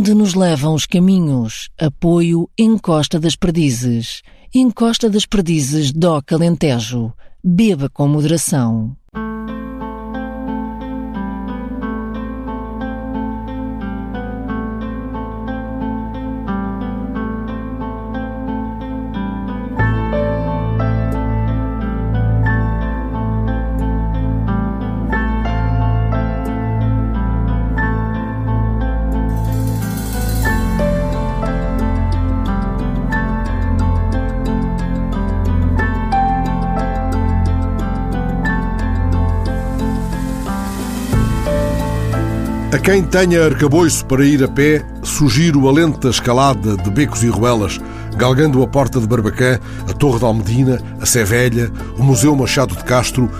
Onde nos levam os caminhos? Apoio Encosta das Perdizes. Encosta das Perdizes, DOC Alentejo. Beba com moderação. Quem tenha arcabouço para ir a pé, sugiro a lenta escalada de becos e ruelas, galgando a Porta de Barbacã, a Torre de Almedina, a Sé Velha, o Museu Machado de Castro,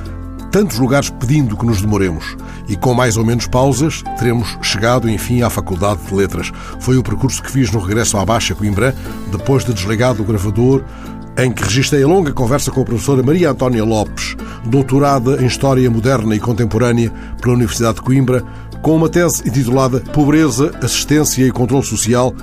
tantos lugares pedindo que nos demoremos. E com mais ou menos pausas, teremos chegado, enfim, à Faculdade de Letras. Foi o percurso que fiz no regresso à Baixa Coimbra, depois de desligado o gravador, em que registrei a longa conversa com a professora Maria Antónia Lopes, doutorada em História Moderna e Contemporânea pela Universidade de Coimbra, com uma tese intitulada Pobreza, Assistência e Controle Social,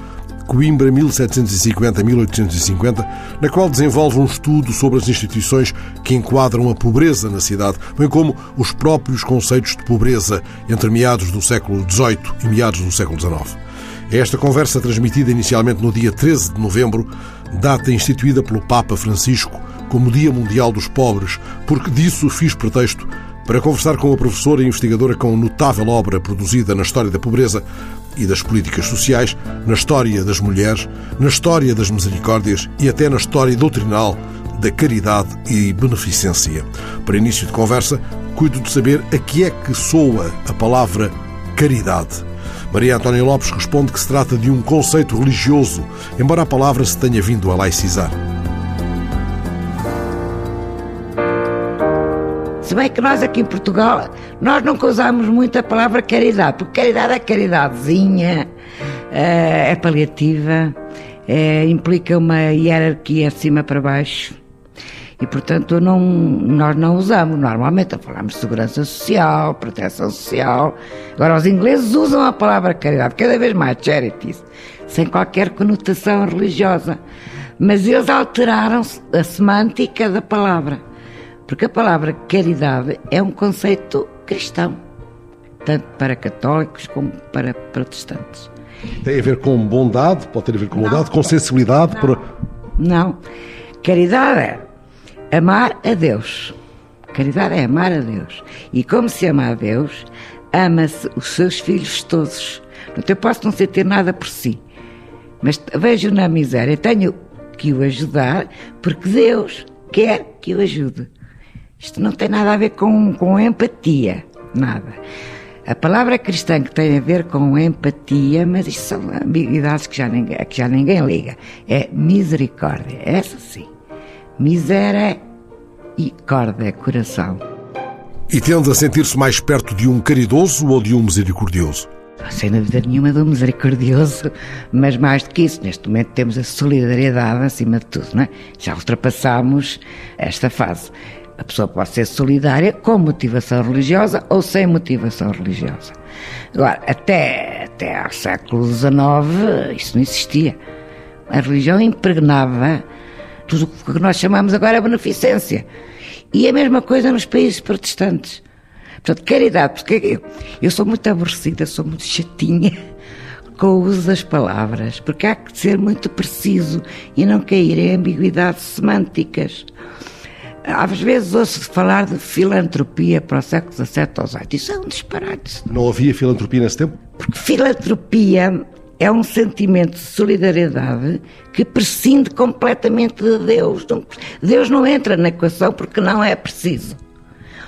Coimbra 1750-1850, na qual desenvolve um estudo sobre as instituições que enquadram a pobreza na cidade, bem como os próprios conceitos de pobreza entre meados do século XVIII e meados do século XIX. Esta conversa transmitida inicialmente no dia 13 de novembro, data instituída pelo Papa Francisco como Dia Mundial dos Pobres, porque disso fiz pretexto para conversar com a professora e investigadora com notável obra produzida na história da pobreza e das políticas sociais, na história das mulheres, na história das misericórdias e até na história doutrinal da caridade e beneficência. Para início de conversa, cuido de saber a que é que soa a palavra caridade. Maria Antónia Lopes responde que se trata de um conceito religioso, embora a palavra se tenha vindo a laicizar. Se bem que nós aqui em Portugal, nós nunca usamos muito a palavra caridade, porque caridade é caridadezinha, é paliativa, é, implica uma hierarquia de cima para baixo. E, portanto, não, nós não usamos. Normalmente falamos de segurança social, proteção social. Agora, os ingleses usam a palavra caridade, cada vez mais charities, sem qualquer conotação religiosa. Mas eles alteraram a semântica da palavra. Porque a palavra caridade é um conceito cristão, tanto para católicos como para protestantes. Tem a ver com bondade, pode ter a ver com bondade, Não, com sensibilidade. não. Por... Não. Caridade é amar a Deus. Caridade é amar a Deus. E como se ama a Deus, ama-se os seus filhos todos. Portanto, eu posso não ser ter nada por si, mas vejo na miséria, tenho que o ajudar, porque Deus quer que o ajude. Isto não tem nada a ver com, com empatia, nada. A palavra cristã que tem a ver com empatia, mas isto são ambiguidades que já ninguém, que já ninguém liga. É misericórdia, essa sim. Misera e corda, coração. E tende a sentir-se mais perto de um caridoso ou de um misericordioso? Sem dúvida nenhuma do misericordioso, mas mais do que isso, neste momento temos a solidariedade acima de tudo, não é? Já ultrapassámos esta fase. A pessoa pode ser solidária com motivação religiosa ou sem motivação religiosa. Agora, até, até ao século XIX, isso não existia. A religião impregnava tudo o que nós chamamos agora de beneficência. E a mesma coisa nos países protestantes. Portanto, caridade, porque eu, sou muito aborrecida, sou muito chatinha com o uso das palavras, porque há que ser muito preciso e não cair em ambiguidades semânticas. Às vezes ouço falar de filantropia para o século XVII ou XVIII. Isso é um disparate. Não havia filantropia nesse tempo? Porque filantropia é um sentimento de solidariedade que prescinde completamente de Deus. Não- Deus não entra na equação porque não é preciso.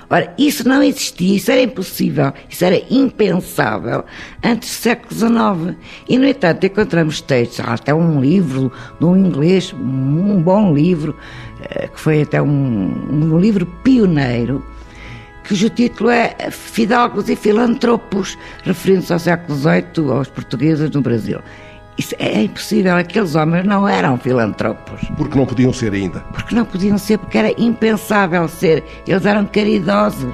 Ora, isso não existia, isso era impossível, isso era impensável antes do século XIX. E, no entanto, encontramos textos, há até um livro de um inglês, um bom livro, eh, que foi até um, um livro pioneiro, cujo título é Fidalgos e Filantropos, referindo-se ao século XVIII, aos portugueses no Brasil. Isso é impossível, aqueles homens não eram filantropos. Porque não podiam ser ainda. Porque não podiam ser, porque era impensável ser. Eles eram caridosos.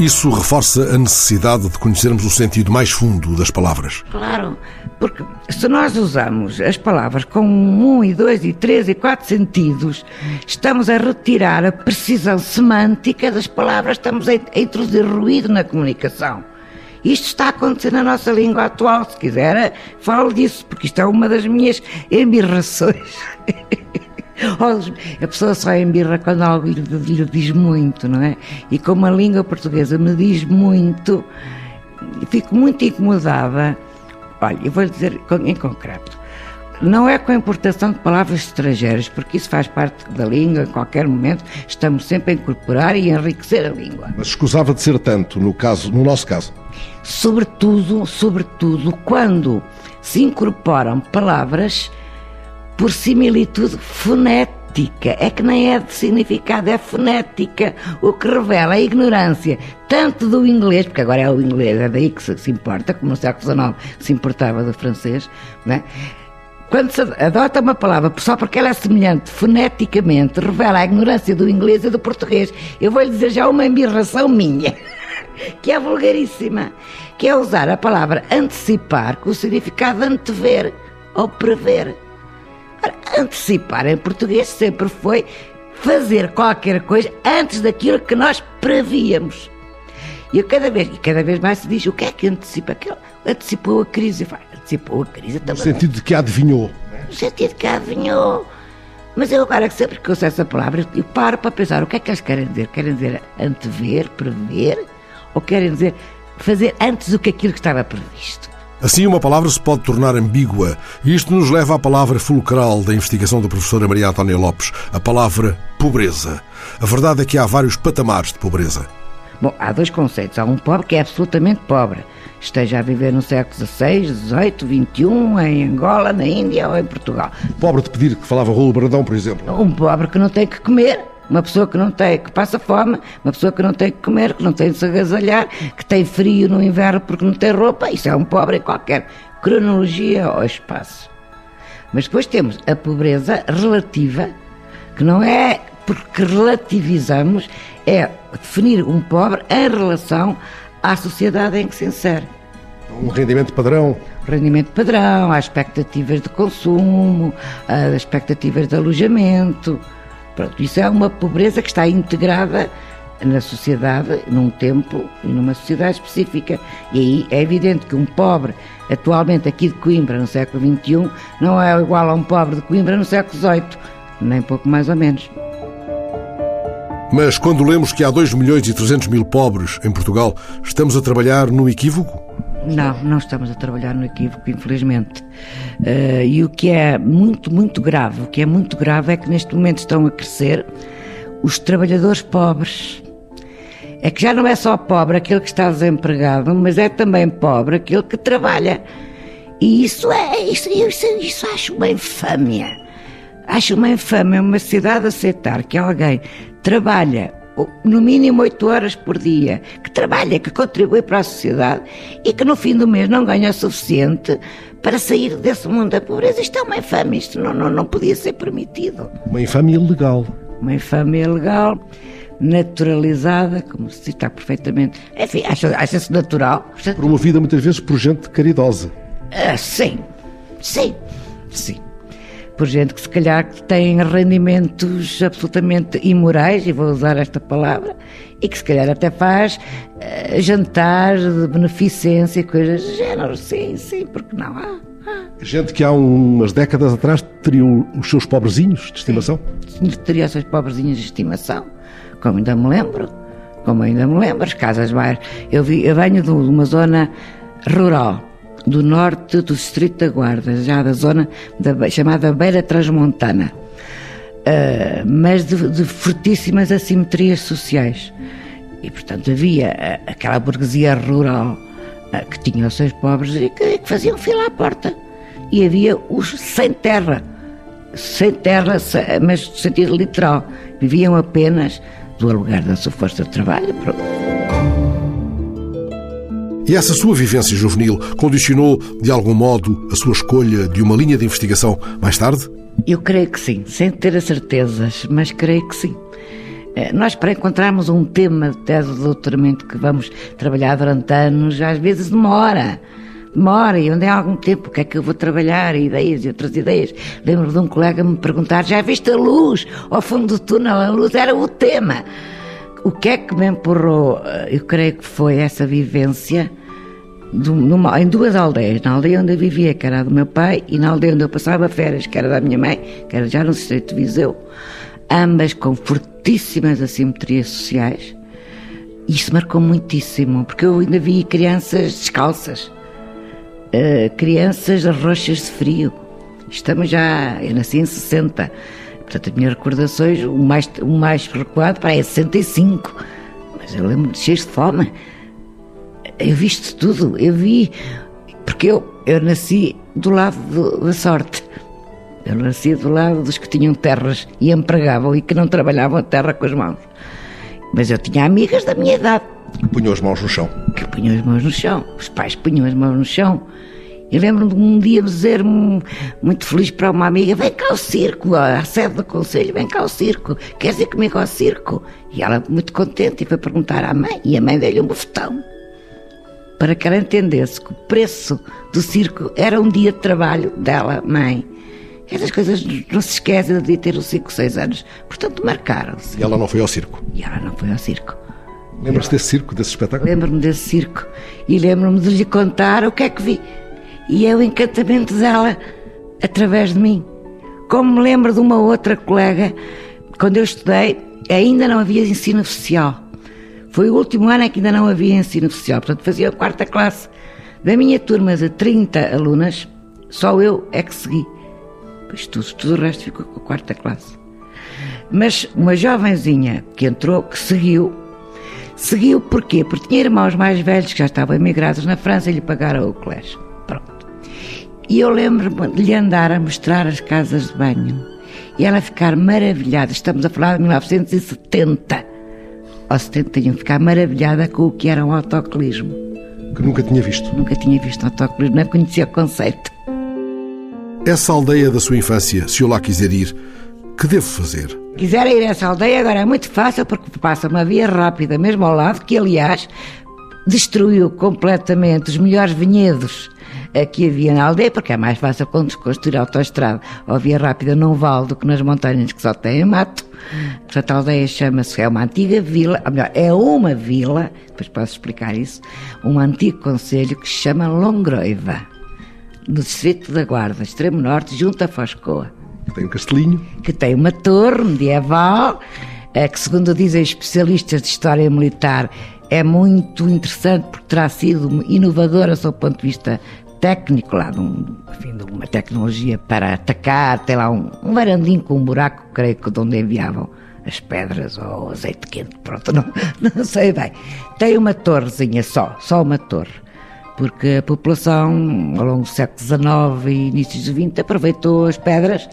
Isso reforça a necessidade de conhecermos o sentido mais fundo das palavras. Claro, Porque se nós usamos as palavras com um e dois e três e quatro sentidos, estamos a retirar a precisão semântica das palavras, estamos a introduzir ruído na comunicação. Isto está a acontecer na nossa língua atual, se quiser, falo disso, porque isto é uma das minhas embirrações. a pessoa só embirra quando algo lhe, diz muito, não é? E como a língua portuguesa me diz muito, fico muito incomodada Olha, eu vou dizer em concreto. Não é com a importação de palavras estrangeiras, porque isso faz parte da língua, em qualquer momento estamos sempre a incorporar e enriquecer a língua. Mas escusava de ser tanto no, caso, no nosso caso? Sobretudo, sobretudo quando se incorporam palavras por similitude fonética é que nem é de significado, é fonética, o que revela a ignorância tanto do inglês, porque agora é o inglês, é daí que se, se importa, como no século XIX se importava do francês, não é? Quando se adota uma palavra só porque ela é semelhante foneticamente, revela a ignorância do inglês e do português. Eu vou lhe dizer já uma embirração minha, que é vulgaríssima, que é usar a palavra antecipar com o significado antever ou prever. Antecipar em português sempre foi fazer qualquer coisa antes daquilo que nós prevíamos. E cada vez, e cada vez mais se diz o que é que antecipa? Aquilo antecipou a crise. Antecipou a crise. No sentido de que adivinhou. No sentido de que adivinhou. Mas eu agora, sempre que uso essa palavra, eu paro para pensar o que é que eles querem dizer. Querem dizer antever, prever? Ou querem dizer fazer antes do que aquilo que estava previsto? Assim, uma palavra se pode tornar ambígua, e isto nos leva à palavra fulcral da investigação da professora Maria Antónia Lopes, a palavra pobreza. A verdade é que há vários patamares de pobreza. Bom, há dois conceitos. Há um pobre que é absolutamente pobre, esteja a viver no século XVI, XVIII, XXI, em Angola, na Índia ou em Portugal. Pobre de pedir, que falava Rolo Brandão, por exemplo. Um pobre que não tem que comer, uma pessoa que não tem, que passa fome, uma pessoa que não tem que comer, que não tem de se agasalhar, que tem frio no inverno porque não tem roupa, isso é um pobre em qualquer cronologia ou espaço. Mas depois temos a pobreza relativa, que não é porque relativizamos, é definir um pobre em relação à sociedade em que se insere. Um rendimento padrão. Rendimento padrão, há expectativas de consumo, há expectativas de alojamento. Pronto, isso é uma pobreza que está integrada na sociedade, num tempo e numa sociedade específica. E aí é evidente que um pobre, atualmente aqui de Coimbra, no século XXI, não é igual a um pobre de Coimbra no século XVIII, nem pouco mais ou menos. Mas quando lemos que há 2 milhões e 300 mil pobres em Portugal, estamos a trabalhar num equívoco? Não, não estamos a trabalhar no equívoco, infelizmente. Uh, e o que é muito, muito grave, o que é muito grave é que neste momento estão a crescer os trabalhadores pobres. É que já não é só pobre aquele que está desempregado, mas é também pobre aquele que trabalha. E isso é, isso, isso, isso acho uma infâmia. Acho uma infâmia uma cidade aceitar que alguém trabalha no mínimo 8 horas por dia, que trabalha, que contribui para a sociedade e que no fim do mês não ganha o suficiente para sair desse mundo da pobreza. Isto é uma infâmia, isto não, não, não podia ser permitido. Uma infâmia ilegal. Uma infâmia ilegal, naturalizada, como se está perfeitamente. Enfim, acha-se acha natural. Promovida muitas vezes por gente caridosa. Ah, sim, sim, sim por gente que se calhar tem rendimentos absolutamente imorais, e vou usar esta palavra, e que se calhar até faz uh, jantar de beneficência e coisas do género. Sim, sim, porque não há. Gente que há umas décadas atrás teriam os seus pobrezinhos de estimação? Sim, teria os seus pobrezinhos de estimação, como ainda me lembro. Como ainda me lembro, as casas mais. Eu, vi, eu venho de uma zona rural do norte do Distrito da Guarda, já da zona da, chamada Beira Transmontana, uh, mas de, de, fortíssimas assimetrias sociais. E, portanto, havia uh, aquela burguesia rural uh, que tinha os seus pobres e que, que faziam fila à porta. E havia os sem terra, sem terra, mas no sentido literal, viviam apenas do aluguer da sua força de trabalho. Pronto. E essa sua vivência juvenil condicionou, de algum modo, a sua escolha de uma linha de investigação mais tarde? Eu creio que sim, sem ter as certezas, mas creio que sim. Eh, nós, para encontrarmos um tema de tese de doutoramento que vamos trabalhar durante anos, às vezes demora. demora e onde há algum tempo, o que é que eu vou trabalhar, ideias e outras ideias. Lembro de um colega me perguntar, já viste a luz ao fundo do túnel? A luz era o tema. O que é que me empurrou? Eu creio que foi essa vivência numa, em duas aldeias, na aldeia onde eu vivia, que era do meu pai, e na aldeia onde eu passava férias, que era da minha mãe, que era já no Distrito de Viseu, ambas com fortíssimas assimetrias sociais. Isso marcou muitíssimo, porque eu ainda vi crianças descalças, uh, crianças roxas de frio. Estamos já, eu nasci em 60, portanto as minhas recordações, o mais, o mais recuado para é 65, mas eu lembro de cheios de fome eu vi isto tudo, eu vi, porque eu, eu nasci do lado do, da sorte. Eu nasci do lado dos que tinham terras e empregavam e que não trabalhavam a terra com as mãos. Mas eu tinha amigas da minha idade. Que punham as mãos no chão. Que punham as mãos no chão. Os pais punham as mãos no chão. Eu lembro-me de um dia dizer muito feliz para uma amiga: vem cá ao circo, à sede do conselho, vem cá ao circo, queres ir comigo ao circo? E ela, muito contente, foi perguntar à mãe, e a mãe deu-lhe um bofetão para que ela entendesse que o preço do circo era um dia de trabalho dela, mãe. Essas coisas não se esquecem de ter os 5, 6 anos. Portanto, marcaram-se. E ela não foi ao circo? E ela não foi ao circo. Lembra-se desse circo, desse espetáculo? Lembro-me desse circo. E lembro-me de lhe contar o que é que vi. E é o encantamento dela através de mim. Como me lembro de uma outra colega, quando eu estudei, ainda não havia ensino oficial. Foi o último ano em que ainda não havia ensino oficial, portanto fazia a quarta classe. Da minha turma de 30 alunas, só eu é que segui. Pois tudo, tudo o resto ficou com a quarta classe. Mas uma jovenzinha que entrou, que seguiu, seguiu porquê? Porque tinha irmãos mais velhos que já estavam emigrados na França e lhe pagaram o colégio. E eu lembro-me de lhe andar a mostrar as casas de banho e ela ficar maravilhada. Estamos a falar de 1970 ao 71, ficar maravilhada com o que era um autocolismo. Que nunca tinha visto? Nunca tinha visto autocolismo, não conhecia o conceito. Essa aldeia da sua infância, se eu lá quiser ir, que devo fazer? Quiser ir a essa aldeia, agora é muito fácil porque passa uma via rápida mesmo ao lado, que aliás destruiu completamente os melhores vinhedos que havia na aldeia, porque é mais fácil construir autoestrada ou via rápida num vale do que nas montanhas que só têm mato. Portanto, a aldeia chama-se, é uma antiga vila, ou melhor, é uma vila, depois posso explicar isso, um antigo conselho que se chama Longroiva, no distrito da Guarda, extremo norte, junto a Foscoa. Que tem um castelinho. Que tem uma torre medieval, é, que segundo dizem especialistas de história militar, é muito interessante porque terá sido inovadora do ponto de vista técnico lá, de, um, enfim, de uma tecnologia para atacar, tem lá um, um varandinho com um buraco, creio que de onde enviavam as pedras ou azeite quente, pronto, não, não sei bem. Tem uma torrezinha só, só uma torre, porque a população ao longo do século XIX e inícios do XX aproveitou as pedras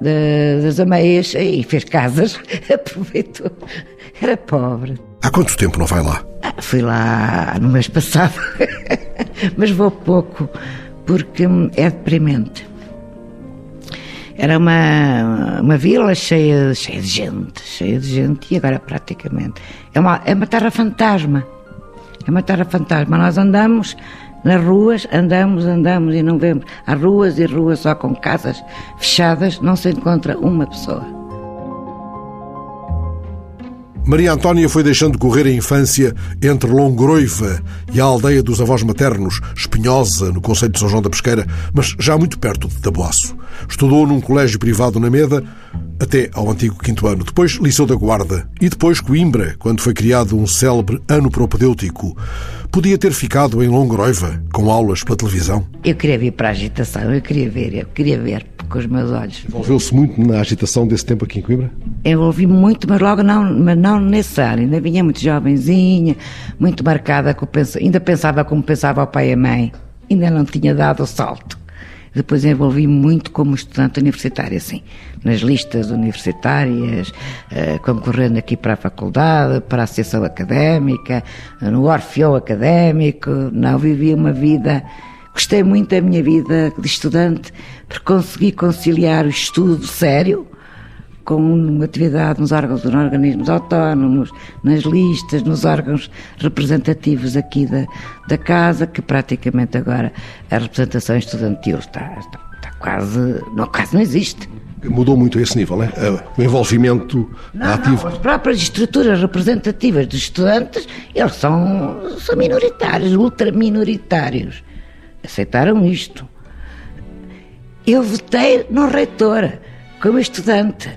de, das ameias e fez casas, aproveitou, era pobre. Há quanto tempo não vai lá? Ah, fui lá no mês passado, mas vou pouco, porque é deprimente. Era uma, uma vila cheia, cheia de gente, cheia de gente, e agora praticamente. É uma, é uma terra fantasma. É uma terra fantasma. Nós andamos nas ruas, andamos, andamos e não vemos. Há ruas e ruas só com casas fechadas, não se encontra uma pessoa. Maria Antónia foi deixando correr a infância entre Longroiva e a aldeia dos avós maternos, Espinhosa, no Conselho de São João da Pesqueira, mas já muito perto de Taboaço. Estudou num colégio privado na Meda até ao antigo quinto ano. Depois Liceu da Guarda e depois Coimbra, quando foi criado um célebre ano propedêutico. Podia ter ficado em Longroiva, com aulas pela televisão? Eu queria vir para a agitação, eu queria ver, eu queria ver com os meus olhos. Envolveu-se muito na agitação desse tempo aqui em Coimbra? Envolvi muito, mas logo não, mas não nesse ano. Ainda vinha muito jovenzinha, muito marcada, com, ainda pensava como pensava o pai e a mãe. Ainda não tinha dado o salto. Depois envolvi muito como estudante universitário, assim, nas listas universitárias, eh, concorrendo aqui para a faculdade, para a associação académica, no Orfeu académico. Não, vivi uma vida Gostei muito da minha vida de estudante, porque consegui conciliar o estudo sério com atividade nos órgãos, nos organismos autónomos, nas listas, nos órgãos representativos aqui da, da casa, que praticamente agora a representação estudantil está, está, está quase, não, quase não existe. Mudou muito esse nível, né? O envolvimento não, ativo. Não, as próprias estruturas representativas dos estudantes, eles são, são minoritários, ultraminoritários. Aceitaram isto. Eu votei no reitor, como estudante.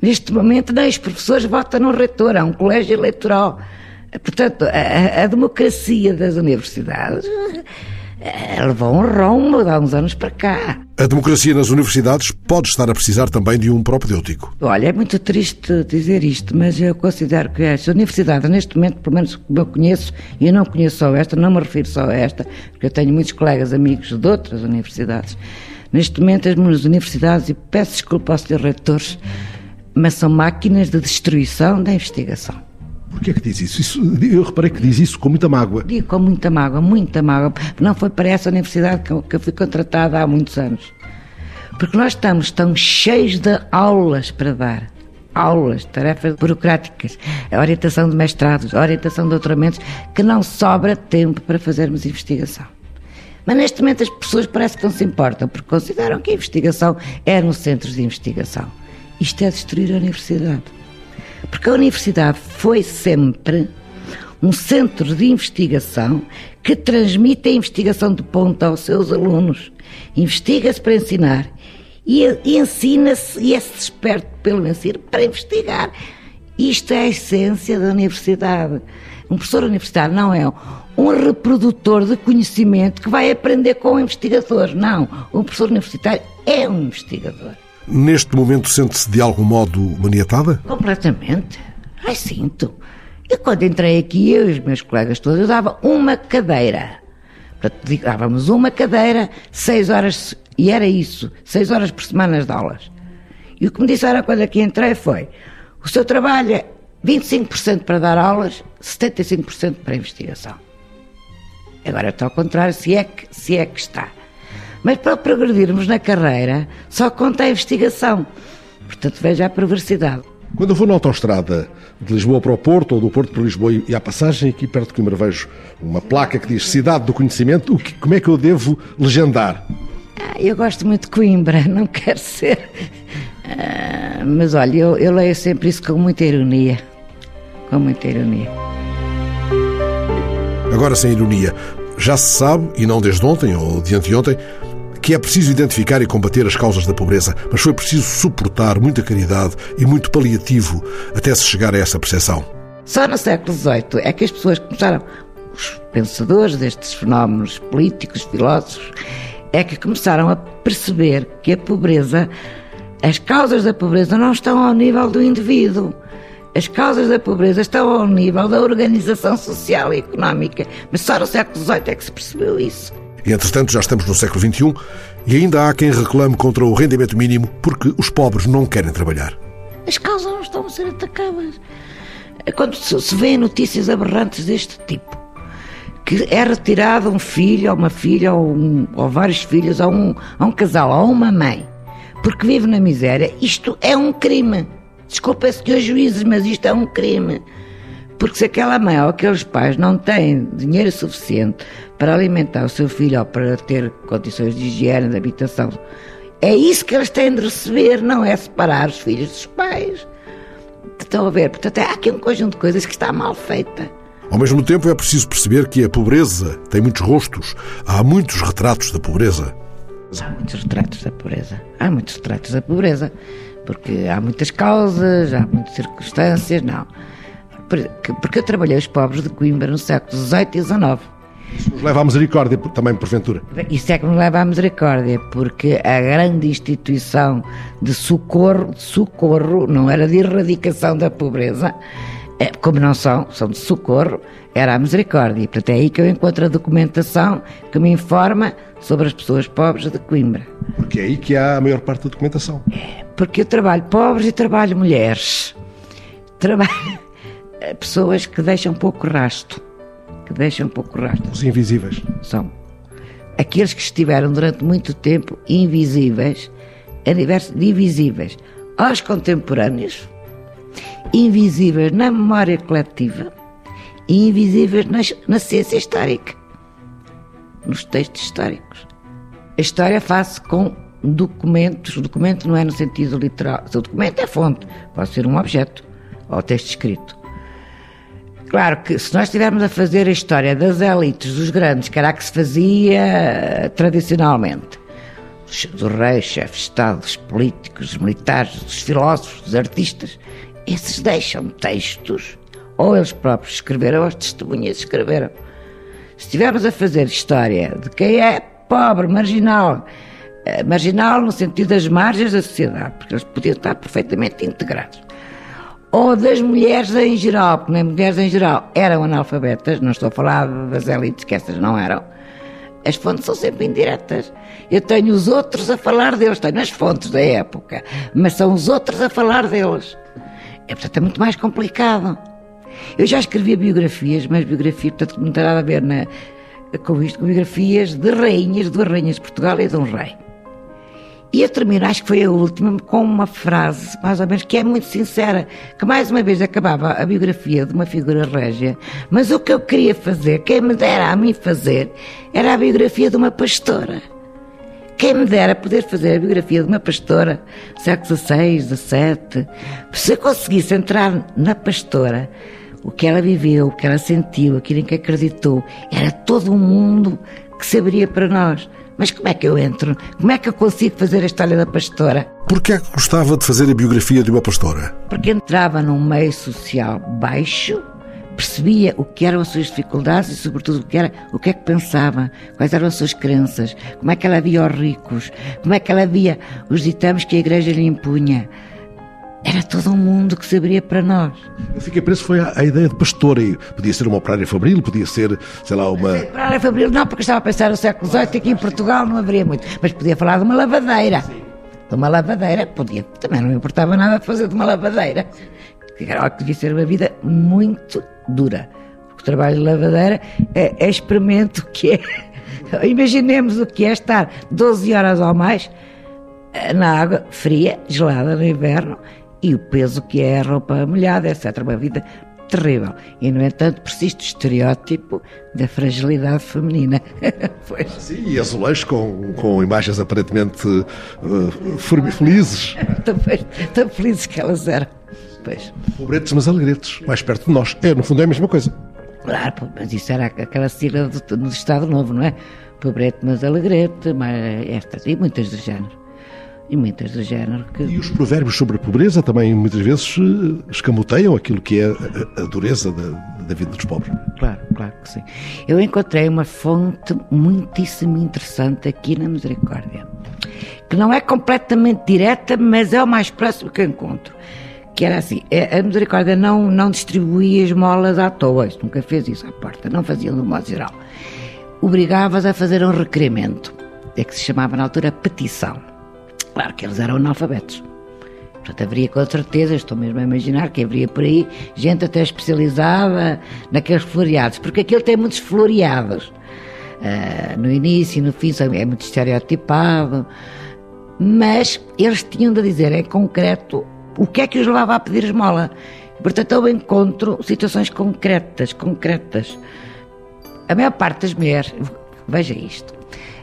Neste momento, nem os professores votam no reitor, há um colégio eleitoral. Portanto, a, a democracia das universidades levou um rombo de há uns anos para cá. A democracia nas universidades pode estar a precisar também de um propedêutico. Olha, é muito triste dizer isto, mas eu considero que as universidades, neste momento, pelo menos como eu conheço, e eu não conheço só esta, não me refiro só a esta, porque eu tenho muitos colegas amigos de outras universidades. Neste momento, as minhas universidades, e peço desculpa aos seus reitores, mas são máquinas de destruição da investigação. Porquê é que diz isso? isso? Eu reparei que diz isso com muita mágoa. Digo com muita mágoa, muita mágoa. Não foi para essa universidade que eu, que eu fui contratada há muitos anos. Porque nós estamos tão cheios de aulas para dar. Aulas, tarefas burocráticas, orientação de mestrados, orientação de doutoramentos, que não sobra tempo para fazermos investigação. Mas neste momento as pessoas parece que não se importam, porque consideram que a investigação é nos centros de investigação. Isto é destruir a universidade. Porque a universidade foi sempre um centro de investigação que transmite a investigação de ponta aos seus alunos. Investiga-se para ensinar e, ensina-se e é-se desperto pelo ensino para investigar. Isto é a essência da universidade. Um professor universitário não é um reprodutor de conhecimento que vai aprender com o investigador. Não. Um professor universitário é um investigador. Neste momento sente-se de algum modo maniatada? Completamente. Ai, sinto. Eu quando entrei aqui, eu e os meus colegas todos, eu dava uma cadeira. Portanto, dávamos uma cadeira, seis horas, e era isso, seis horas por semana de aulas. E o que me disseram quando aqui entrei foi, o seu trabalho é 25% para dar aulas, 75% para investigação. Agora está ao contrário, se é que, se é que está. Mas para progredirmos na carreira, só conta a investigação. Portanto, veja a perversidade. Quando eu vou na autoestrada de Lisboa para o Porto ou do Porto para Lisboa e à passagem aqui perto de Coimbra vejo uma placa que diz Cidade do Conhecimento, o que, como é que eu devo legendar? Ah, eu gosto muito de Coimbra, não quero ser. Ah, mas olha, eu, eu leio sempre isso com muita ironia. Com muita ironia. Agora, sem ironia, já se sabe, e não desde ontem ou de anteontem, que é preciso identificar e combater as causas da pobreza, mas foi preciso suportar muita caridade e muito paliativo até se chegar a essa percepção. Só no século XVIII é que as pessoas começaram, os pensadores destes fenómenos políticos, filósofos, é que começaram a perceber que a pobreza, as causas da pobreza não estão ao nível do indivíduo. As causas da pobreza estão ao nível da organização social e económica. Mas só no século XVIII é que se percebeu isso. E, entretanto, já estamos no século XXI e ainda há quem reclame contra o rendimento mínimo porque os pobres não querem trabalhar. As causas não estão a ser atacadas. Quando se vê notícias aberrantes deste tipo, que é retirado um filho, ou uma filha, ou, um, ou vários filhos, a um, a um casal, a uma mãe, porque vive na miséria, isto é um crime. Desculpa, senhores juízes, mas isto é um crime. Porque se aquela mãe ou aqueles pais não têm dinheiro suficiente para alimentar o seu filho ou para ter condições de higiene, de habitação, é isso que eles têm de receber, não é separar os filhos dos pais. Estão a ver? Portanto, há aqui um conjunto de coisas que está mal feita. Ao mesmo tempo, é preciso perceber que a pobreza tem muitos rostos. Há muitos retratos da pobreza. Há muitos retratos da pobreza. Há muitos retratos da pobreza. Porque há muitas causas, há muitas circunstâncias, não. Porque eu trabalhei os pobres de Coimbra no século XVIII e XIX. Isso nos leva à misericórdia também, porventura. Isso é que nos leva à misericórdia, porque a grande instituição de socorro, de socorro, não era de erradicação da pobreza, é, como não são, são de socorro, era a misericórdia. E, portanto, é aí que eu encontro a documentação que me informa sobre as pessoas pobres de Coimbra. Porque é aí que há a maior parte da documentação. É, porque eu trabalho pobres e trabalho mulheres. Trabalho pessoas que deixam pouco rasto. Que deixam pouco rasto. Os invisíveis. São. Aqueles que estiveram durante muito tempo invisíveis, a diversos, divisíveis, aos contemporâneos, invisíveis na memória coletiva e invisíveis na, na ciência histórica, nos textos históricos. A história faz com documentos, o documento não é no sentido literal, o documento é fonte, pode ser um objeto ou texto escrito. Claro que se nós estivermos a fazer a história das elites, dos grandes, que era a que se fazia eh, tradicionalmente, dos reis, chefes de Estado, dos políticos, dos militares, dos filósofos, dos artistas, esses deixam textos, ou eles próprios escreveram, ou as testemunhas escreveram. Se estivermos a fazer história de quem é pobre, marginal, eh, marginal no sentido das margens da sociedade, porque eles podiam estar perfeitamente integrados ou das mulheres em geral, porque nem mulheres em geral eram analfabetas, não estou a falar das elites, que essas não eram. As fontes são sempre indiretas. Eu tenho os outros a falar deles, tenho as fontes da época, mas são os outros a falar deles. É, portanto, é muito mais complicado. Eu já escrevi biografias, mas biografias, portanto, não tem nada a ver na, com isto, com biografias de rainhas, de duas rainhas de Portugal e de um rei. E eu termino, acho que foi a última, com uma frase, mais ou menos, que é muito sincera, que mais uma vez acabava a biografia de uma figura régia, mas o que eu queria fazer, quem me dera a mim fazer, era a biografia de uma pastora. Quem me dera poder fazer a biografia de uma pastora, século XVI, XVII, se eu conseguisse entrar na pastora, o que ela viveu, o que ela sentiu, aquilo em que acreditou, era todo um mundo que se abria para nós. Mas como é que eu entro? Como é que eu consigo fazer a história da pastora? Porquê é que gostava de fazer a biografia de uma pastora? Porque entrava num meio social baixo, percebia o que eram as suas dificuldades e, sobretudo, o que, era, o que é que pensava, quais eram as suas crenças, como é que ela via os ricos, como é que ela via os ditames que a igreja lhe impunha. Era todo um mundo que se abria para nós. Eu fiquei preso foi a, a ideia de pastor. E podia ser uma operária fabril, podia ser, sei lá, uma... Operária fabril não, porque estava a pensar no século XVIII aqui em Portugal não haveria muito. Mas podia falar de uma lavadeira. De uma lavadeira, podia. Também não me importava nada de fazer de uma lavadeira. Era que devia ser uma vida muito dura. O trabalho de lavadeira é, é experimento que é... Imaginemos o que é estar 12 horas ou mais eh, na água fria, gelada no inverno e o peso que é a roupa molhada, etc. Uma vida terrível. E, no entanto, persiste o estereótipo da fragilidade feminina. pois. Sim, e azulejos com, com imagens aparentemente uh, felizes. tão, tão felizes que elas eram. Pois. Pobretes, mas alegretes, mais perto de nós. É, no fundo, é a mesma coisa. Claro, mas isso era aquela sigla do, do Estado Novo, não é? Pobrete, mas alegrete, mas estas, e muitas do género e muitas do género. Que... E os provérbios sobre a pobreza também muitas vezes eh, escamoteiam aquilo que é a, a dureza da, da, vida dos pobres. Claro, claro que sim. Eu encontrei uma fonte muitíssimo interessante aqui na Misericórdia, que não é completamente direta, mas é o mais próximo que encontro. Que era assim, é, a Misericórdia não, não distribuía esmolas à toa, isso nunca fez isso à porta, não fazia no modo geral. Obrigava-as a fazer um requerimento, é que se chamava na altura petição Claro que eles eram analfabetos. Portanto, haveria com certeza, estou mesmo a imaginar que haveria por aí gente até especializada naqueles floreados, porque aquilo tem muitos floreados. Uh, no início e no fim é muito estereotipado, mas eles tinham de dizer em concreto o que é que os levava a pedir esmola. Portanto, eu encontro situações concretas, concretas. A maior parte das mulheres, veja isto,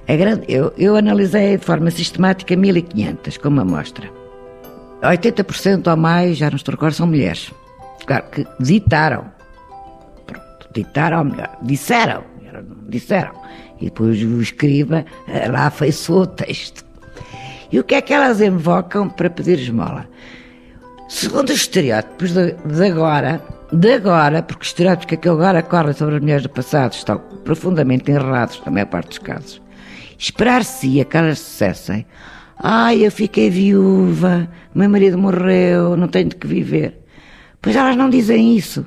Grande, eu, eu analisei de forma sistemática 1500 como amostra. 80% ou mais, já estou recordando, são mulheres. Claro que ditaram. Pronto, ditaram, melhor, disseram. Disseram. E depois o escriba eh, lá afeiçoou o texto. E o que é que elas invocam para pedir esmola? Segundo os estereótipos de, de agora, de agora, porque os estereótipos que agora correm sobre as mulheres do passado estão profundamente errados, na maior parte dos casos. Esperar-se-ia que elas dissessem: Ai, eu fiquei viúva, meu marido morreu, não tenho de que viver. Pois elas não dizem isso.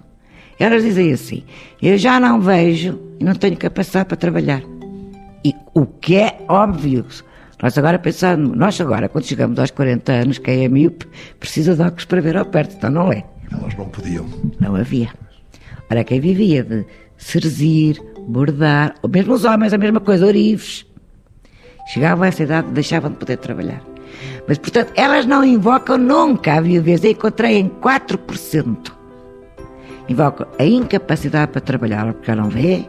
Elas dizem assim: Eu já não vejo e não tenho capacidade para trabalhar. E o que é óbvio. Nós agora pensamos, nós agora, quando chegamos aos 40 anos, quem é míope precisa de óculos para ver ao perto, então não é. Elas não podiam. Não havia. Ora, quem vivia de serzir, bordar, ou mesmo os homens, a mesma coisa, orives, Chegavam a essa idade deixavam de poder trabalhar. Mas, portanto, elas não invocam nunca a viuvez. Eu encontrei em 4%. Invocam a incapacidade para trabalhar, porque já não vê,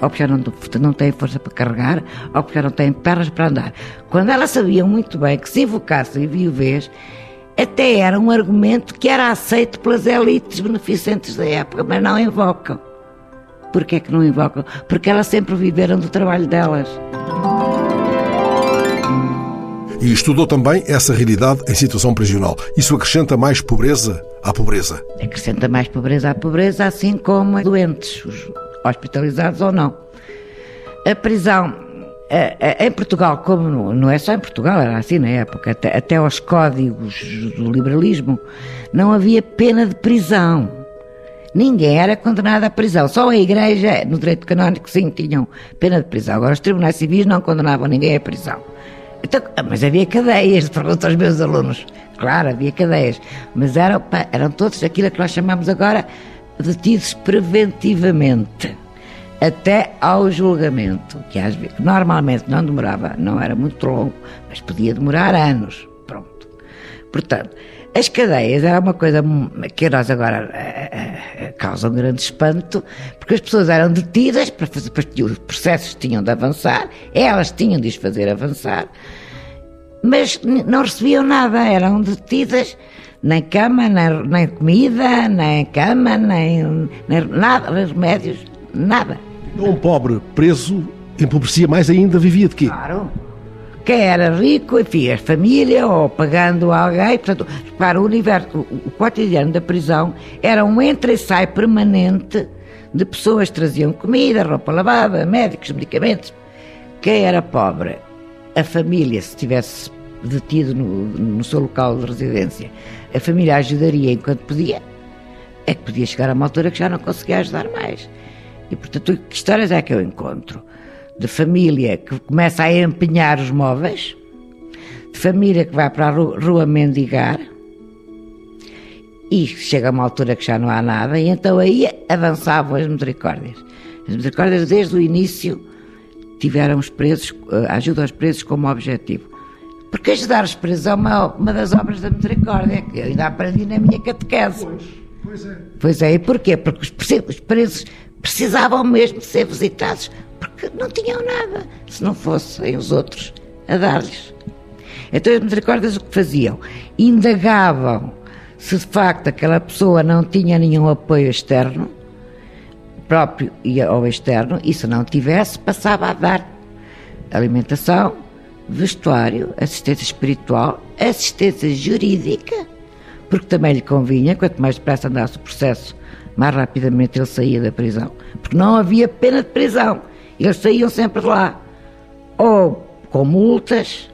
ou porque já não, não têm força para carregar, ou porque já não têm pernas para andar. Quando elas sabiam muito bem que se invocassem viuvez, até era um argumento que era aceito pelas elites beneficentes da época, mas não invocam. Porquê é que não invocam? Porque elas sempre viveram do trabalho delas. E estudou também essa realidade em situação prisional. Isso acrescenta mais pobreza à pobreza? Acrescenta mais pobreza à pobreza, assim como doentes, hospitalizados ou não. A prisão em Portugal, como não é só em Portugal, era assim na época, até, até aos códigos do liberalismo, não havia pena de prisão. Ninguém era condenado à prisão. Só a Igreja, no direito canónico, sim, tinham pena de prisão. Agora, os tribunais civis não condenavam ninguém à prisão. Então, mas havia cadeias, pergunto aos meus alunos. Claro, havia cadeias. Mas eram, eram todos aquilo que nós chamamos agora detidos preventivamente. Até ao julgamento, que às vezes, normalmente não demorava, não era muito longo, mas podia demorar anos. Pronto. Portanto, as cadeias era uma coisa que nós agora eh, eh, eh, causam grande espanto, porque as pessoas eram detidas para fazer, os processos tinham de avançar, elas tinham de os fazer avançar, mas não recebiam nada, eram detidas, nem cama, nem, nem comida, nem cama, nem, nem nada, remédios, nada. Um pobre preso empobrecia mais ainda, vivia de quê? Claro quem era rico, enfim, a família ou pagando alguém. Portanto, para o universo, o, cotidiano da prisão era um entra e sai permanente de pessoas que traziam comida, roupa lavada, médicos, medicamentos. Quem era pobre, a família, se estivesse detido no, no seu local de residência, a família ajudaria enquanto podia, é que podia chegar a uma altura que já não conseguia ajudar mais. E, portanto, que histórias é que eu encontro? De família que começa a empenhar os móveis, de família que vai para a rua mendigar, e chega a uma altura que já não há nada, e então aí avançavam as misericórdias. As misericórdias, desde o início, tiveram os presos, a ajuda aos presos como objetivo. Porque ajudar os presos é uma, uma das obras da misericórdia, que eu ainda aprendi na minha catequese. Pois, pois é. Pois é, e porquê? Porque os presos precisavam mesmo de ser visitados porque não tinham nada se não fossem os outros a dar-lhes. Então as misericórdias o que faziam? Indagavam se de facto aquela pessoa não tinha nenhum apoio externo, próprio ou externo, e se não tivesse, passava a dar alimentação, vestuário, assistência espiritual, assistência jurídica, porque também lhe convinha, quanto mais depressa andasse o processo, mais rapidamente ele saía da prisão. Porque não havia pena de prisão. Eles saíam sempre lá, ou com multas,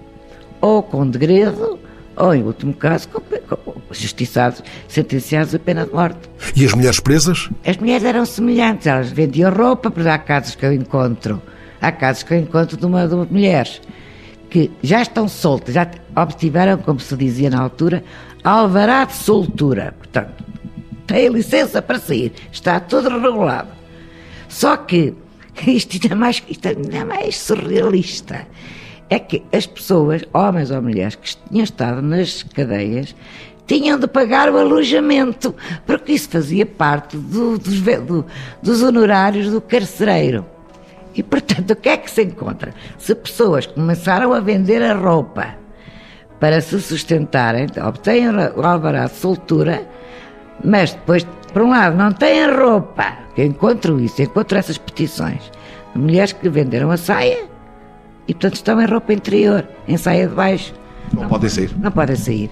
ou com degredo, ou, em último caso, com, com justiçados, sentenciados a pena de morte. E as mulheres presas? As mulheres eram semelhantes, elas vendiam roupa, porque há casos que eu encontro, há casos que eu encontro de uma, de uma mulheres que já estão soltas, já obtiveram, como se dizia na altura, alvará de soltura. Portanto, têm licença para sair, está tudo regulado. Só que isto ainda é mais, isto ainda é mais surrealista. É que as pessoas, homens ou mulheres, que tinham estado nas cadeias, tinham de pagar o alojamento, porque isso fazia parte do, dos, do, dos honorários do carcereiro. E, portanto, o que é que se encontra? Se pessoas começaram a vender a roupa para se sustentarem, obtêm o alvará de soltura, mas depois, por um lado, não têm roupa eu encontro isso, encontro essas petições de mulheres que venderam a saia e, portanto, estão em roupa interior, em saia de baixo. Não, não podem sair. Não podem sair.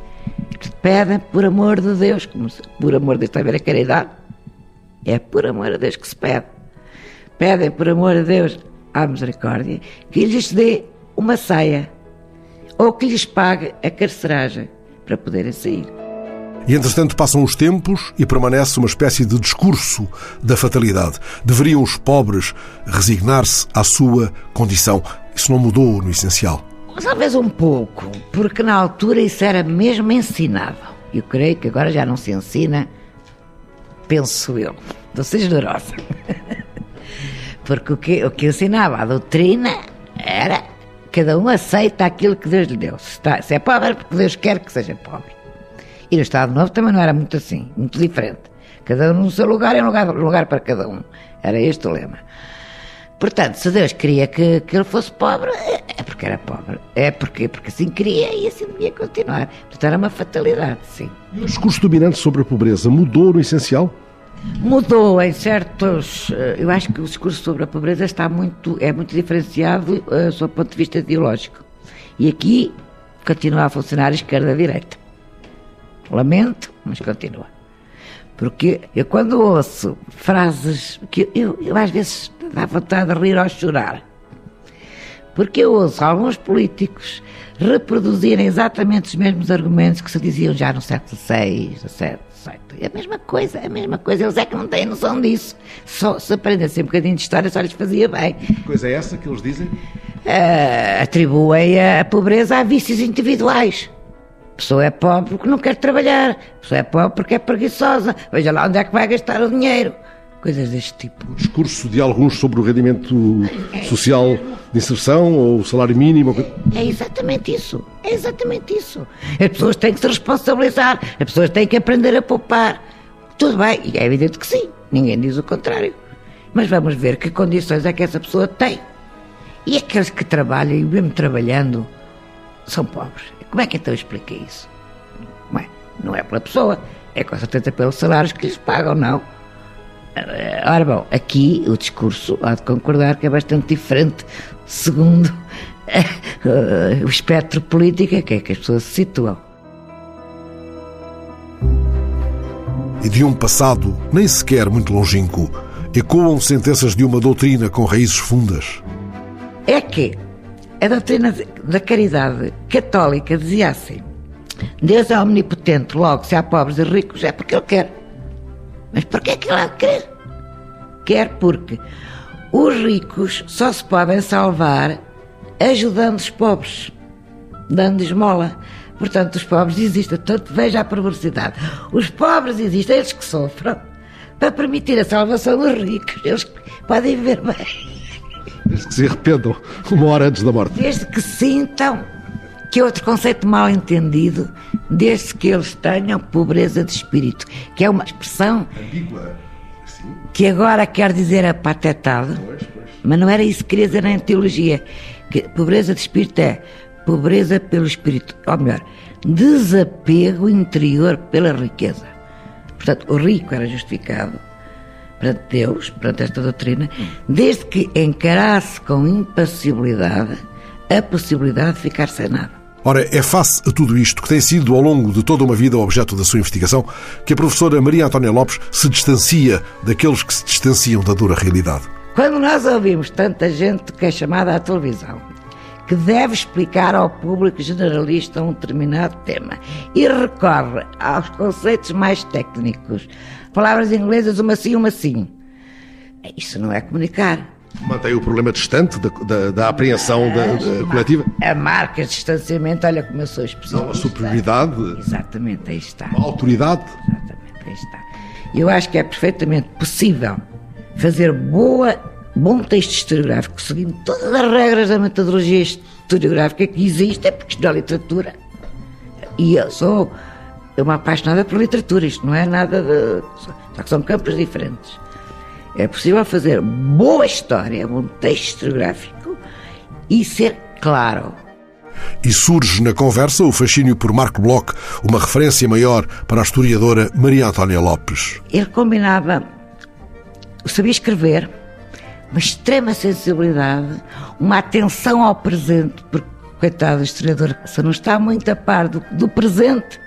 Pedem, por amor de Deus, como se, por amor de Deus, está a ver a caridade? É por amor de Deus que se pede. Pedem, por amor de Deus, à misericórdia, que lhes dê uma saia ou que lhes pague a carceragem para poderem sair. E entretanto passam os tempos e permanece uma espécie de discurso da fatalidade. Deveriam os pobres resignar-se à sua condição. Isso não mudou no essencial. Talvez um pouco, porque na altura isso era mesmo ensinado. Eu creio que agora já não se ensina, penso eu. Estou ser generosa. Porque o que, o que ensinava a doutrina era Cada um aceita aquilo que Deus lhe deu. Se, está, se é pobre, porque Deus quer que seja pobre. E no Estado Novo também não era muito assim, muito diferente. Cada um no seu lugar é um lugar, lugar para cada um. Era este o lema. Portanto, se Deus queria que, que ele fosse pobre, é, é porque era pobre. É porque, porque assim queria e assim devia continuar. Portanto, era uma fatalidade, sim. E o discurso dominante sobre a pobreza mudou no essencial? Mudou em certos. Eh, eu acho que o discurso sobre a pobreza está muito, é muito diferenciado uh, sob o ponto de vista ideológico. E aqui continua a funcionar a esquerda-direita. Lamento, mas continua. Porque eu quando ouço frases que eu, eu às vezes dá vontade de rir ou chorar. Porque eu ouço alguns políticos reproduzirem exatamente os mesmos argumentos que se diziam já no século VI, XVII, é a mesma coisa, é a mesma coisa. Eles é que não têm noção disso. Só se aprendessem um bocadinho de história, só lhes fazia bem. Que coisa é essa que eles dizem? Uh, atribuem a pobreza a vícios individuais. A pessoa é pobre porque não quer trabalhar. A pessoa é pobre porque é preguiçosa. Veja lá onde é que vai gastar o dinheiro. Coisas deste tipo. O discurso de alguns sobre o rendimento social de inserção ou o salário mínimo. É exatamente isso. É exatamente isso. As pessoas têm que se responsabilizar, as pessoas têm que aprender a poupar. Tudo bem, e é evidente que sim, ninguém diz o contrário. Mas vamos ver que condições é que essa pessoa tem. E aqueles que trabalham, e mesmo trabalhando, são pobres. Como é que então explica isso? Não é, não é pela pessoa, é com certeza pelos salários que lhes pagam, não. Ora bom, aqui o discurso há de concordar que é bastante diferente segundo uh, o espectro político que é que as pessoas se situam. E de um passado nem sequer muito longínquo, ecoam sentenças de uma doutrina com raízes fundas. É que a doutrina da caridade católica dizia assim: Deus é omnipotente, logo, se há pobres e ricos, é porque Ele quer. Mas porquê é que Ele há de querer? Quer porque os ricos só se podem salvar ajudando os pobres, dando esmola. Portanto, os pobres existem. Portanto, veja a perversidade. Os pobres existem, eles que sofram, para permitir a salvação dos ricos. Eles podem viver bem. Desde que se arrependam uma hora antes da morte. Desde que sintam que é outro conceito mal entendido, desde que eles tenham pobreza de espírito, que é uma expressão ambígua que agora quer dizer apatetado, mas não era isso que queria dizer na teologia. Que pobreza de espírito é pobreza pelo espírito, ou melhor, desapego interior pela riqueza. Portanto, o rico era justificado perante Deus, perante esta doutrina, desde que encarasse com impassibilidade a possibilidade de ficar sem nada. Ora, é face a tudo isto que tem sido ao longo de toda uma vida objeto da sua investigação que a professora Maria Antónia Lopes se distancia daqueles que se distanciam da dura realidade. Quando nós ouvimos tanta gente que é chamada à televisão, que deve explicar ao público generalista um determinado tema e recorre aos conceitos mais técnicos, palavras inglesas, uma sim, uma sim, isso não é comunicar. Mantém o problema distante da, da, da apreensão da, da coletiva? A marca de distanciamento, olha como eu sou especialista. Uma superioridade? Exatamente, aí está. Uma autoridade? Exatamente, aí está. Eu acho que é perfeitamente possível fazer boa, bom texto historiográfico, seguindo todas as regras da metodologia historiográfica que existe, é porque isto é literatura. E eu sou uma apaixonada por literatura, isto não é nada de. Só que são campos diferentes. É possível fazer boa história, um texto historiográfico e ser claro. E surge na conversa o fascínio por Marco Bloch, uma referência maior para a historiadora Maria Antónia Lopes. Ele combinava, sabia escrever, uma extrema sensibilidade, uma atenção ao presente, porque, coitado do historiador, se não está muito a par do, do presente,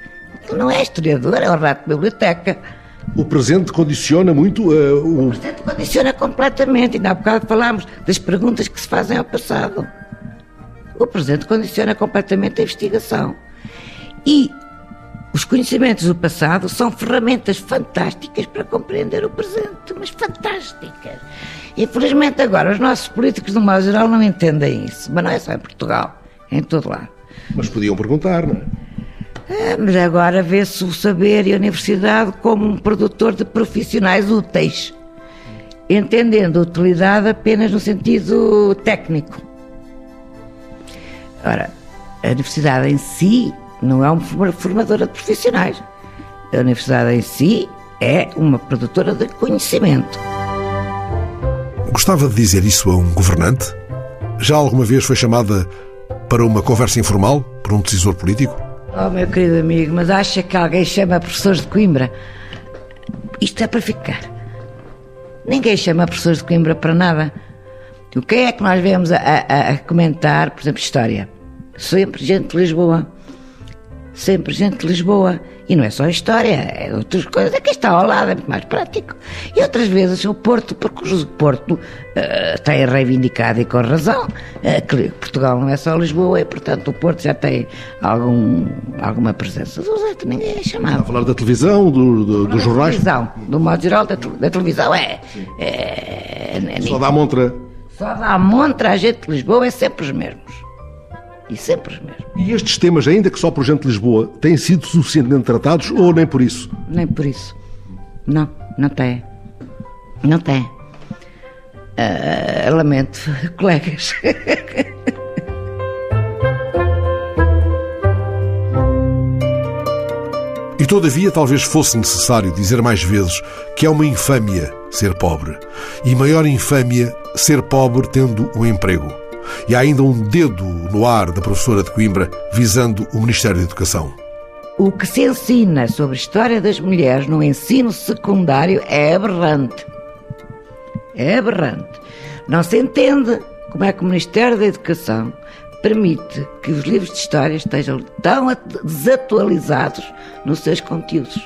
não é historiador, é o rato de biblioteca. O presente condiciona muito uh, o... o presente condiciona completamente. Ainda há bocado falámos das perguntas que se fazem ao passado. O presente condiciona completamente a investigação. E os conhecimentos do passado são ferramentas fantásticas para compreender o presente, mas fantásticas. Infelizmente agora os nossos políticos, no modo geral, não entendem isso. Mas não é só em Portugal, é em todo lado. Mas podiam perguntar, não é? É, mas agora vê-se o saber e a universidade como um produtor de profissionais úteis, entendendo utilidade apenas no sentido técnico. Ora, a universidade em si não é uma formadora de profissionais. A universidade em si é uma produtora de conhecimento. Gostava de dizer isso a um governante? Já alguma vez foi chamada para uma conversa informal por um decisor político? Oh, meu querido amigo, mas acha que alguém chama professores de Coimbra? Isto é para ficar. Ninguém chama professores de Coimbra para nada. O que é que nós vemos a, a, a comentar, por exemplo, história? Sempre gente de Lisboa. Sempre gente de Lisboa. E não é só história, é outras coisas. Aqui está ao lado, é muito mais prático. E outras vezes o Porto, porque o Porto uh, tem reivindicado e com razão uh, que Portugal não é só Lisboa e, portanto, o Porto já tem algum, alguma presença. Do resto, ninguém é chamado. Está a falar da televisão, do, do, dos jornais? Da televisão, do modo geral, da, da televisão é, é, é, é. Só dá montra. Só dá montra a gente de Lisboa, é sempre os mesmos. E sempre os mesmos. E estes temas, ainda que só por gente de Lisboa, têm sido suficientemente tratados ou nem por isso? Nem por isso. Não, não tem. Não tem. Uh, lamento, colegas. E todavia talvez fosse necessário dizer mais vezes que é uma infâmia ser pobre. E maior infâmia ser pobre tendo um emprego. E há ainda um dedo no ar da professora de Coimbra visando o Ministério da Educação. O que se ensina sobre a história das mulheres no ensino secundário é aberrante. É aberrante. Não se entende como é que o Ministério da Educação permite que os livros de história estejam tão desatualizados nos seus conteúdos.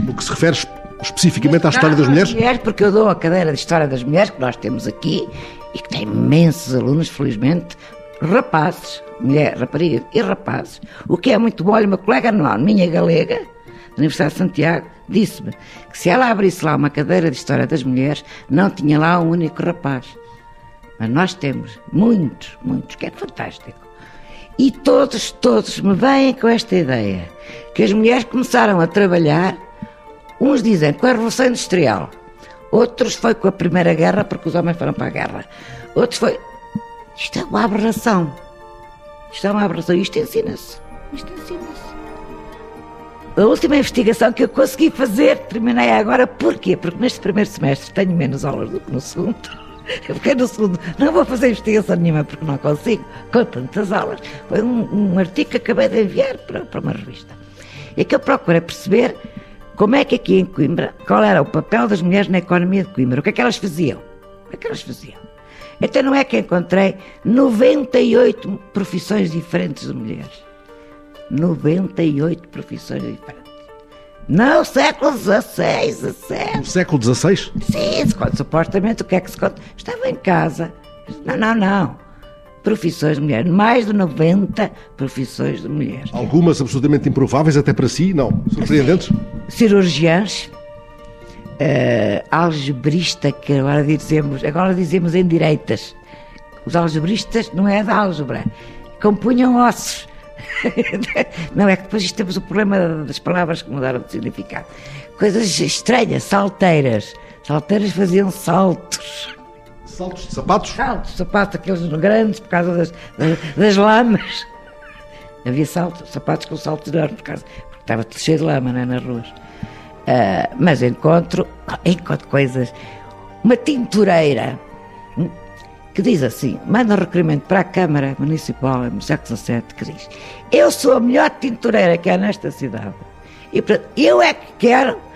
No que se refere especificamente à história das mulheres? mulheres? Porque eu dou a cadeira de História das Mulheres, que nós temos aqui, e que tem imensos alunos, felizmente, rapazes, mulher, raparigas e rapazes. O que é muito bom, olha, uma colega anual, minha galega, da Universidade de Santiago, disse-me que se ela abrisse lá uma cadeira de História das Mulheres, não tinha lá um único rapaz. Mas nós temos muitos, muitos, que é fantástico. E todos, todos me vêm com esta ideia, que as mulheres começaram a trabalhar, uns dizem com a Revolução Industrial, Outros foi com a Primeira Guerra, porque os homens foram para a guerra. Outros foi. Isto é uma aberração. Isto é uma aberração. Isto ensina-se. Isto ensina-se. A última investigação que eu consegui fazer, terminei agora, porquê? Porque neste primeiro semestre tenho menos aulas do que no segundo. Eu fiquei no segundo, não vou fazer investigação nenhuma porque não consigo, com tantas aulas. Foi um, um artigo que acabei de enviar para, para uma revista. E que eu procurei perceber como é que aqui em Coimbra, qual era o papel das mulheres na economia de Coimbra? O que é que elas faziam? O que é que elas faziam? Então não é que encontrei 98 profissões diferentes de mulheres. 98 profissões diferentes. Não, século XVI, XVII. No século XVI? Sim, quando, supostamente o que é que se conta? Estava em casa. Não, não, não profissões de mulheres, mais de 90 profissões de mulheres. Algumas absolutamente improváveis até para si, não? Surpreendentes? Cirurgiãs, uh, algebrista, que agora dizemos, agora dizemos em direitas. Os algebristas não é da álgebra, compunham ossos. não é que depois temos o problema das palavras que mudaram de significado. Coisas estranhas, salteiras. Salteiras faziam saltos. Saltos de sapatos? Saltos de sapatos, aqueles grandes, por causa das, das, das lamas. Havia saltos, sapatos com saltos enormes, por causa, porque estava cheio de lama né, nas ruas. Uh, mas encontro, encontro coisas. Uma tintureira hum, que diz assim: manda um requerimento para a Câmara Municipal, no século XVII, que diz: Eu sou a melhor tintureira que há nesta cidade. E portanto, eu é que quero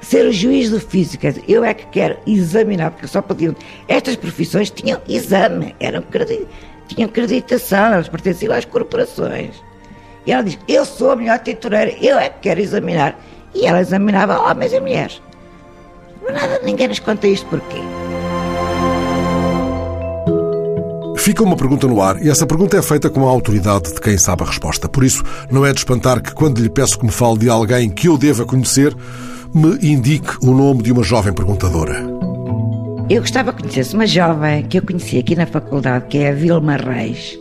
ser o juiz do físico. Eu é que quero examinar, porque só podiam. Estas profissões tinham exame, eram tinham acreditação, elas pertenciam às corporações. E ela diz: Eu sou a melhor tintureira, eu é que quero examinar. E ela examinava homens e mulheres. Mas nada, ninguém nos conta isto porquê. Fica uma pergunta no ar e essa pergunta é feita com a autoridade de quem sabe a resposta. Por isso, não é de espantar que, quando lhe peço que me fale de alguém que eu deva conhecer, me indique o nome de uma jovem perguntadora. Eu gostava que conhecesse uma jovem que eu conheci aqui na faculdade, que é a Vilma Reis.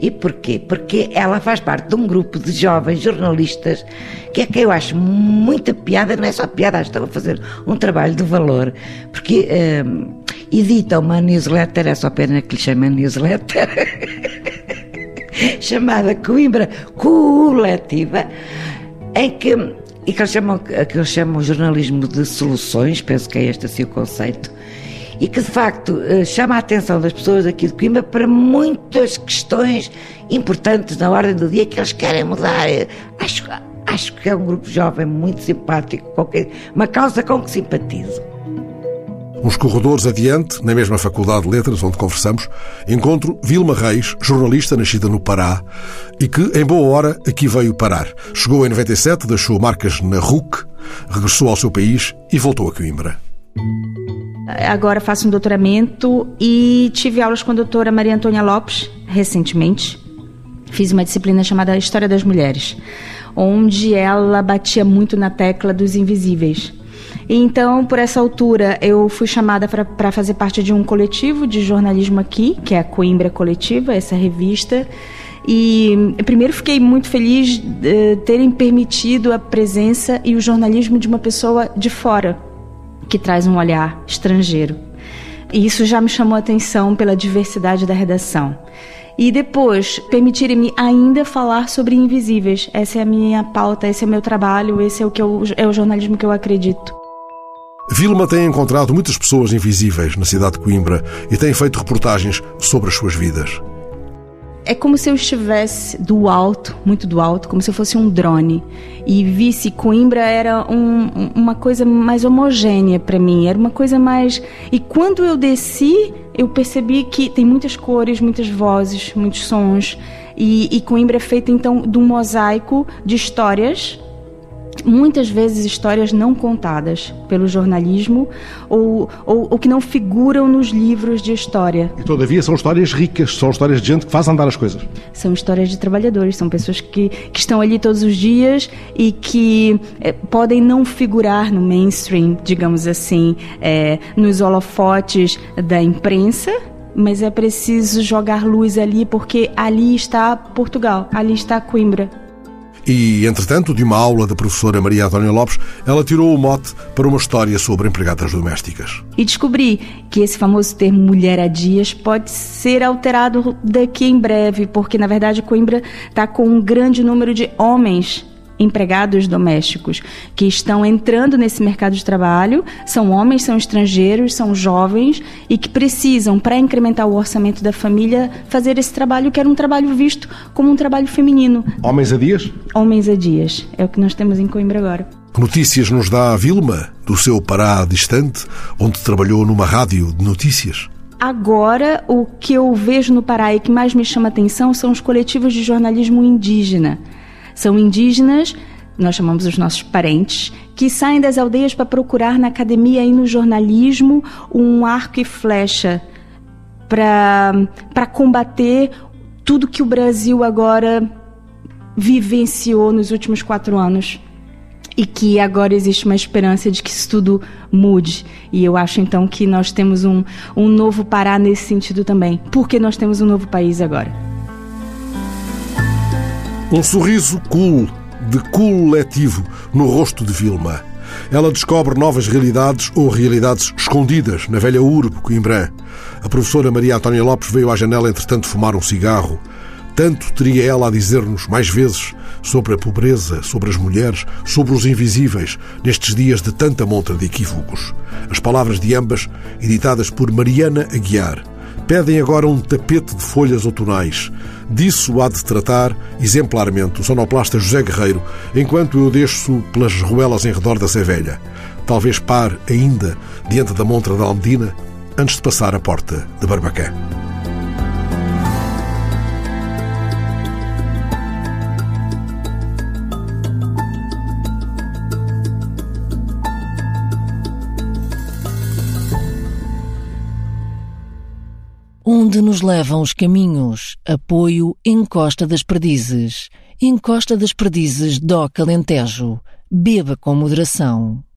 E porquê? Porque ela faz parte de um grupo de jovens jornalistas que é que eu acho muita piada, não é só piada, estão a fazer um trabalho de valor, porque um, edita uma newsletter, é só pena que lhe chama newsletter. chamada Coimbra Coletiva, em que, e que eles chamam, que eles chamam jornalismo de soluções, penso que é este assim o conceito, e que de facto eh, chama a atenção das pessoas aqui de Coimbra para muitas questões importantes na ordem do dia que eles querem mudar. Acho, acho que é um grupo jovem muito simpático, uma causa com que simpatizo. Uns corredores adiante, na mesma Faculdade de Letras onde conversamos, encontro Vilma Reis, jornalista nascida no Pará e que, em boa hora, aqui veio parar. Chegou em 97, deixou marcas na RUC, regressou ao seu país e voltou a Coimbra. Agora faço um doutoramento e tive aulas com a doutora Maria Antônia Lopes, recentemente. Fiz uma disciplina chamada História das Mulheres, onde ela batia muito na tecla dos invisíveis. Então, por essa altura, eu fui chamada para fazer parte de um coletivo de jornalismo aqui, que é a Coimbra Coletiva, essa revista. E primeiro fiquei muito feliz de terem permitido a presença e o jornalismo de uma pessoa de fora, que traz um olhar estrangeiro. E isso já me chamou a atenção pela diversidade da redação. E depois, permitirem-me ainda falar sobre invisíveis. Essa é a minha pauta, esse é o meu trabalho, esse é o, que eu, é o jornalismo que eu acredito. Vilma tem encontrado muitas pessoas invisíveis na cidade de Coimbra e tem feito reportagens sobre as suas vidas. É como se eu estivesse do alto, muito do alto, como se eu fosse um drone e visse Coimbra era um, uma coisa mais homogênea para mim, era uma coisa mais. E quando eu desci, eu percebi que tem muitas cores, muitas vozes, muitos sons. E, e Coimbra é feita então de um mosaico de histórias muitas vezes histórias não contadas pelo jornalismo ou, ou, ou, que não figuram nos livros de história. E todavia são histórias ricas, são histórias de gente que faz andar as coisas. São histórias de trabalhadores, são pessoas que, que estão ali todos os dias e que é, podem não figurar no mainstream, digamos assim, é, nos holofotes da imprensa, mas é preciso jogar luz ali porque ali está Portugal, ali está Coimbra, e, entretanto, de uma aula da professora Maria Antônia Lopes, ela tirou o mote para uma história sobre empregadas domésticas. E descobri que esse famoso termo mulher a dias pode ser alterado daqui em breve, porque, na verdade, Coimbra está com um grande número de homens empregados domésticos que estão entrando nesse mercado de trabalho, são homens, são estrangeiros, são jovens e que precisam, para incrementar o orçamento da família, fazer esse trabalho que era um trabalho visto como um trabalho feminino. Homens a dias? Homens a dias. É o que nós temos em Coimbra agora. Que notícias nos dá a Vilma, do seu Pará distante, onde trabalhou numa rádio de notícias? Agora, o que eu vejo no Pará e que mais me chama atenção são os coletivos de jornalismo indígena. São indígenas, nós chamamos os nossos parentes, que saem das aldeias para procurar na academia e no jornalismo um arco e flecha para combater tudo que o Brasil agora vivenciou nos últimos quatro anos e que agora existe uma esperança de que isso tudo mude. E eu acho então que nós temos um, um novo Pará nesse sentido também, porque nós temos um novo país agora. Um sorriso cool, de coletivo, no rosto de Vilma. Ela descobre novas realidades ou realidades escondidas na velha urbe Coimbrã. A professora Maria Antónia Lopes veio à janela, entretanto, fumar um cigarro. Tanto teria ela a dizer-nos mais vezes sobre a pobreza, sobre as mulheres, sobre os invisíveis, nestes dias de tanta montra de equívocos. As palavras de ambas, editadas por Mariana Aguiar, pedem agora um tapete de folhas outonais. Disso há de tratar, exemplarmente, o sonoplasta José Guerreiro, enquanto eu desço pelas ruelas em redor da Sevelha. Talvez pare ainda diante da montra da Almedina, antes de passar a porta de Barbacã. Onde nos levam os caminhos? Apoio Encosta das Perdizes. Encosta das Perdizes, Doca Alentejo. Beba com moderação.